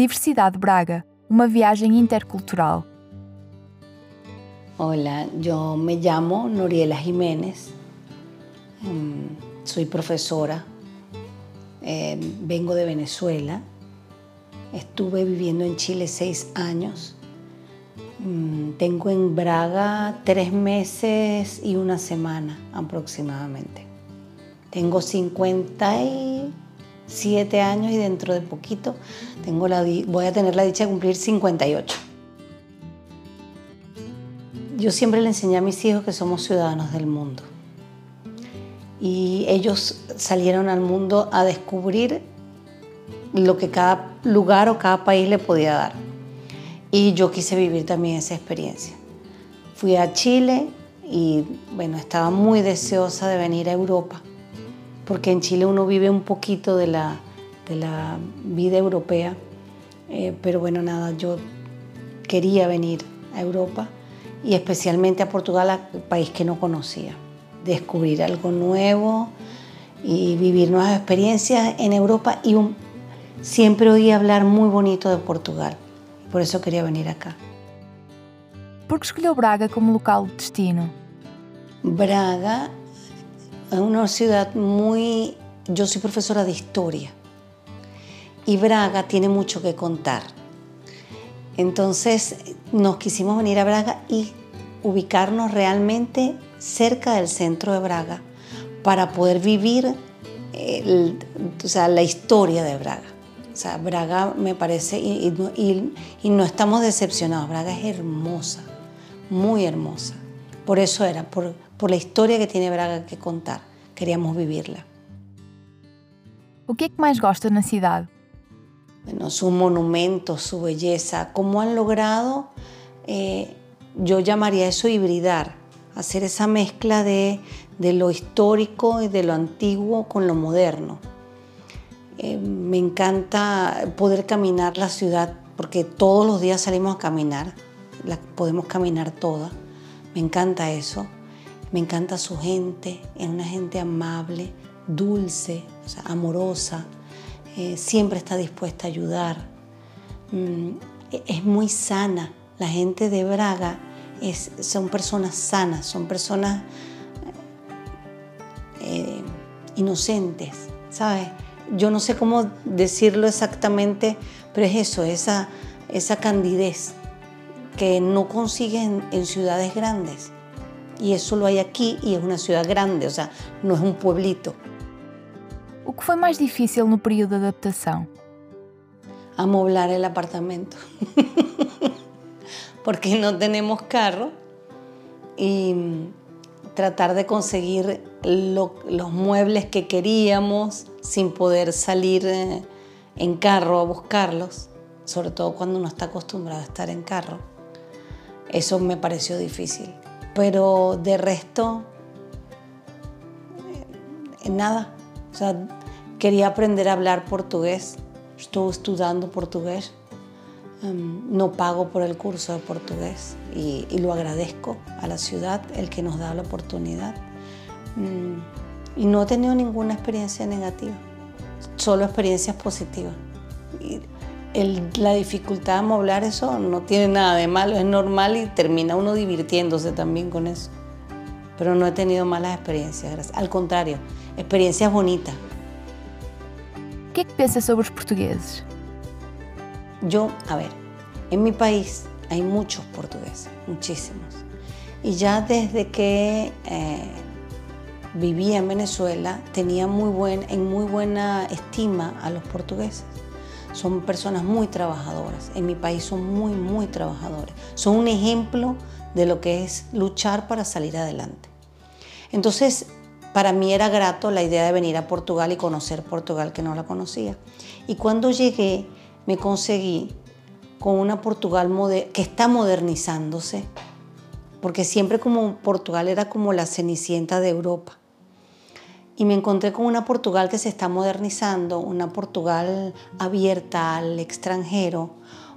Diversidade Braga, uma viagem intercultural. Hola, yo me llamo Noriela Jiménez, mm, soy profesora, eh, vengo de Venezuela, estuve viviendo en Chile seis años, mm, tengo en Braga tres meses y una semana aproximadamente. Tengo 57 años y dentro de poquito tengo la, voy a tener la dicha de cumplir 58. Yo siempre le enseñé a mis hijos que somos ciudadanos del mundo. Y ellos salieron al mundo a descubrir lo que cada lugar o cada país le podía dar. Y yo quise vivir también esa experiencia. Fui a Chile y bueno, estaba muy deseosa de venir a Europa, porque en Chile uno vive un poquito de la, de la vida europea. Eh, pero bueno, nada, yo quería venir a Europa y especialmente a Portugal, un país que no conocía. Descubrir algo nuevo y vivir nuevas experiencias en Europa y siempre oí hablar muy bonito de Portugal. Por eso quería venir acá. ¿Por qué escogió Braga como local de destino? Braga es una ciudad muy... Yo soy profesora de historia y Braga tiene mucho que contar entonces nos quisimos venir a Braga y ubicarnos realmente cerca del centro de Braga para poder vivir la historia de Braga. O sea, Braga me parece, y, no estamos decepcionados, Braga es hermosa, muy hermosa. Por eso era, por, por la historia que tiene Braga que contar, queríamos vivirla. O que é que mais gosta na cidade? bueno, sus monumentos, su belleza, cómo han logrado, eh, yo llamaría eso hibridar, hacer esa mezcla de, lo histórico y de lo antiguo con lo moderno. Eh, me encanta poder caminar la ciudad porque todos los días salimos a caminar, la podemos caminar toda. Me encanta eso. Me encanta su gente, es una gente amable, dulce, amorosa. Eh, siempre está dispuesta a ayudar. Mm, es muy sana. La gente de Braga son personas sanas, son personas eh, inocentes, ¿sabes? Yo no sé cómo decirlo exactamente, pero es eso, esa, esa candidez que no consiguen en ciudades grandes. Y eso lo hay aquí y es una ciudad grande, o sea, no es un pueblito. O que foi mais difícil no período de adaptação? Amoblar el apartamento. Porque no tenemos carro y tratar de conseguir lo, los muebles que queríamos sin poder salir eh, en carro a buscarlos, sobre todo cuando uno está acostumbrado a estar en carro. Eso me pareció difícil. Pero de resto, eh, nada, quería aprender a hablar portugués. Estoy estudiando portugués. Em, no pago por el curso de portugués y, lo agradezco a la ciudad, el que nos da la oportunidad. Mm, y no he tenido ninguna experiencia negativa, solo experiencias positivas. La dificultad de hablar eso no tiene nada de malo, es normal y termina uno divirtiéndose también con eso. Pero no he tenido malas experiencias, al contrario, experiencias bonitas. ¿Qué piensas sobre los portugueses? Yo, a ver, en mi país hay muchos portugueses, muchísimos. Y ya desde que eh, vivía en Venezuela tenía muy buen, en muy buena estima a los portugueses. Son personas muy trabajadoras. En mi país son muy, muy trabajadores. Son un ejemplo de lo que es luchar para salir adelante. Entonces, para mí era grato la idea de venir a Portugal y conocer Portugal que no la conocía. Y cuando llegué me conseguí con una Portugal que está modernizándose, porque siempre como Portugal era como la cenicienta de Europa. Y me encontré con una Portugal que se está modernizando, una Portugal abierta al extranjero,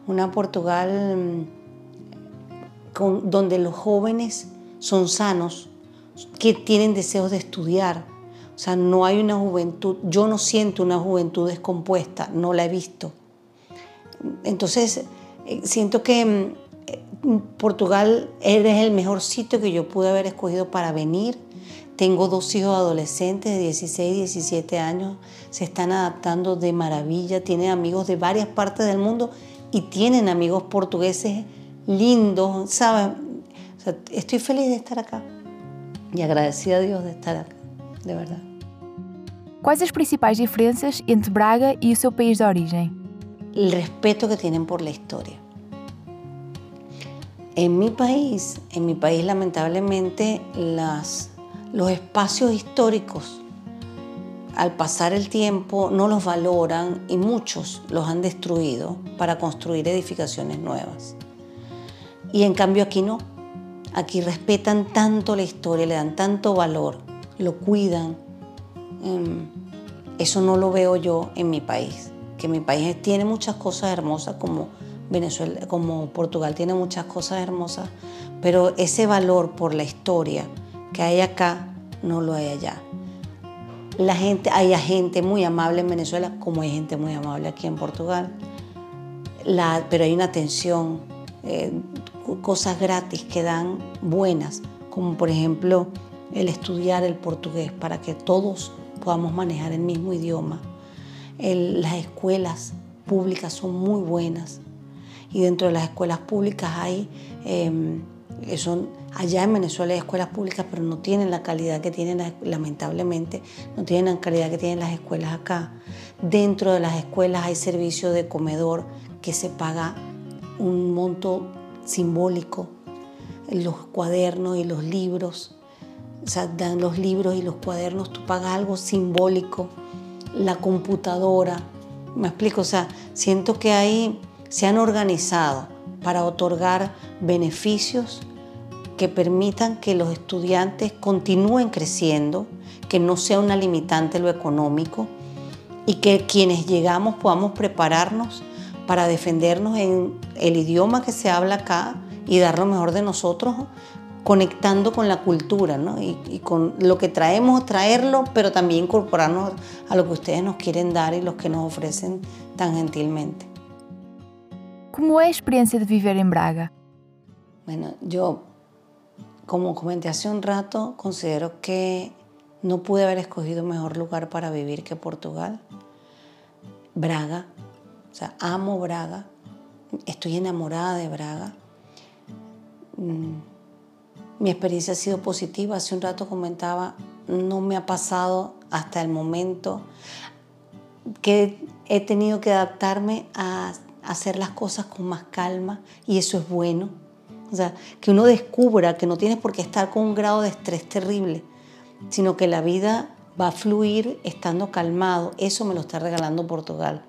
una Portugal mm, donde los jóvenes son sanos, que tienen deseos de estudiar. O sea, no hay una juventud, yo no siento una juventud descompuesta, no la he visto. Entonces, eh, siento que mm, Portugal eres el mejor sitio que yo pude haber escogido para venir. Tengo dos hijos adolescentes de 16 y 17 años, se están adaptando de maravilla, tienen amigos de varias partes del mundo y tienen amigos portugueses lindos, ¿saben? estoy feliz de estar acá y agradecida a Dios de estar acá, de verdad. Quais as principais diferenças entre Braga e o seu país de origem? El respeto que tienen por la historia. En mi país, en mi país lamentablemente las, los espacios históricos al pasar el tiempo no los valoran y muchos los han destruido para construir edificaciones nuevas. Y en cambio aquí no. Aquí respetan tanto la historia, le dan tanto valor, lo cuidan. Em, eso no lo veo yo en mi país, que mi país tiene muchas cosas hermosas como Venezuela, como Portugal tiene muchas cosas hermosas, pero ese valor por la historia que hay acá no lo hay allá. La gente, hay gente muy amable en Venezuela como hay gente muy amable aquí en Portugal. La, pero hay una tensión, eh, cosas gratis que dan buenas, como por ejemplo el estudiar el portugués para que todos podamos manejar el mismo idioma. las escuelas públicas son muy buenas y dentro de las escuelas públicas hay, em, son, allá en Venezuela hay escuelas públicas, pero no tienen la calidad que tienen, lamentablemente, no tienen la calidad que tienen las escuelas acá. Dentro de las escuelas hay servicio de comedor que se paga un monto simbólico, los cuadernos y los libros o sea, dan los libros y los cuadernos, tú pagas algo simbólico, la computadora, me explico, o sea, siento que ahí se han organizado para otorgar beneficios que permitan que los estudiantes continúen creciendo, que no sea una limitante lo económico y que quienes llegamos podamos prepararnos para defendernos en el idioma que se habla acá y dar lo mejor de nosotros conectando con la cultura ¿no? y, con lo que traemos, traerlo, pero también incorporarnos a lo que ustedes nos quieren dar y los que nos ofrecen tan gentilmente. ¿Cómo es la experiencia de vivir en Braga? Bueno, yo, como comenté hace un rato, considero que no pude haber escogido mejor lugar para vivir que Portugal. Braga, o sea, amo Braga, estoy enamorada de Braga. Mm, mi experiencia ha sido positiva. Hace un rato comentaba, no me ha pasado hasta el momento que he tenido que adaptarme a hacer las cosas con más calma y eso es bueno. O sea, que uno descubra que no tienes por qué estar con un grado de estrés terrible, sino que la vida va a fluir estando calmado. Eso me lo está regalando Portugal.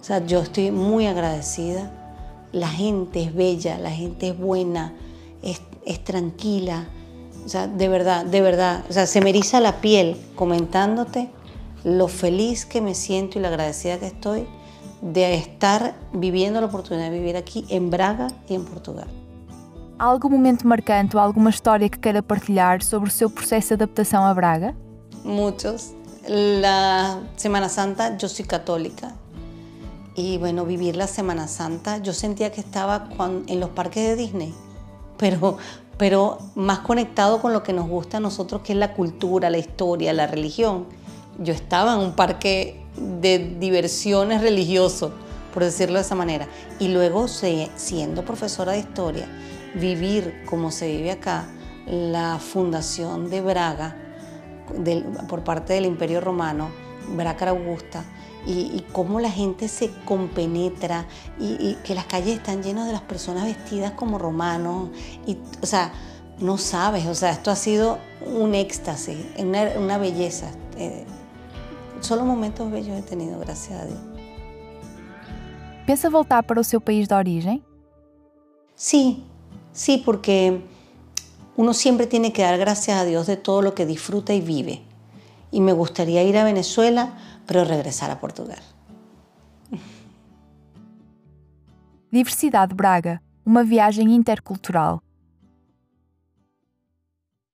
O sea, yo estoy muy agradecida. La gente es bella, la gente es buena, es es tranquila. O sea, de verdad, de verdad, o sea, se me eriza la piel comentándote lo feliz que me siento y la agradecida que estoy de estar viviendo la oportunidad de vivir aquí en Braga y en Portugal. ¿Algún momento marcante o alguna historia que quiera partilhar sobre su proceso de adaptación a Braga? Muchos. La Semana Santa, yo soy católica y bueno, vivir la Semana Santa, yo sentía que estaba en los parques de Disney pero, pero más conectado con lo que nos gusta a nosotros, que es la cultura, la historia, la religión. Yo estaba en un parque de diversiones religioso, por decirlo de esa manera. Y luego, siendo profesora de historia, vivir como se vive acá, la fundación de Braga por parte del Imperio Romano, Braga Augusta, y, cómo la gente se compenetra y, que las calles están llenas de las personas vestidas como romanos. Y, o sea, no sabes, o sea, esto ha sido un éxtasis, una, una belleza. Eh, solo momentos bellos he tenido, gracias a Dios. ¿Piensa voltar para su país de origen? Sí, sí, porque uno siempre tiene que dar gracias a Dios de todo lo que disfruta y vive. Y me gustaría ir a Venezuela pero regresar a Portugal. Diversidade Braga, uma viagem intercultural.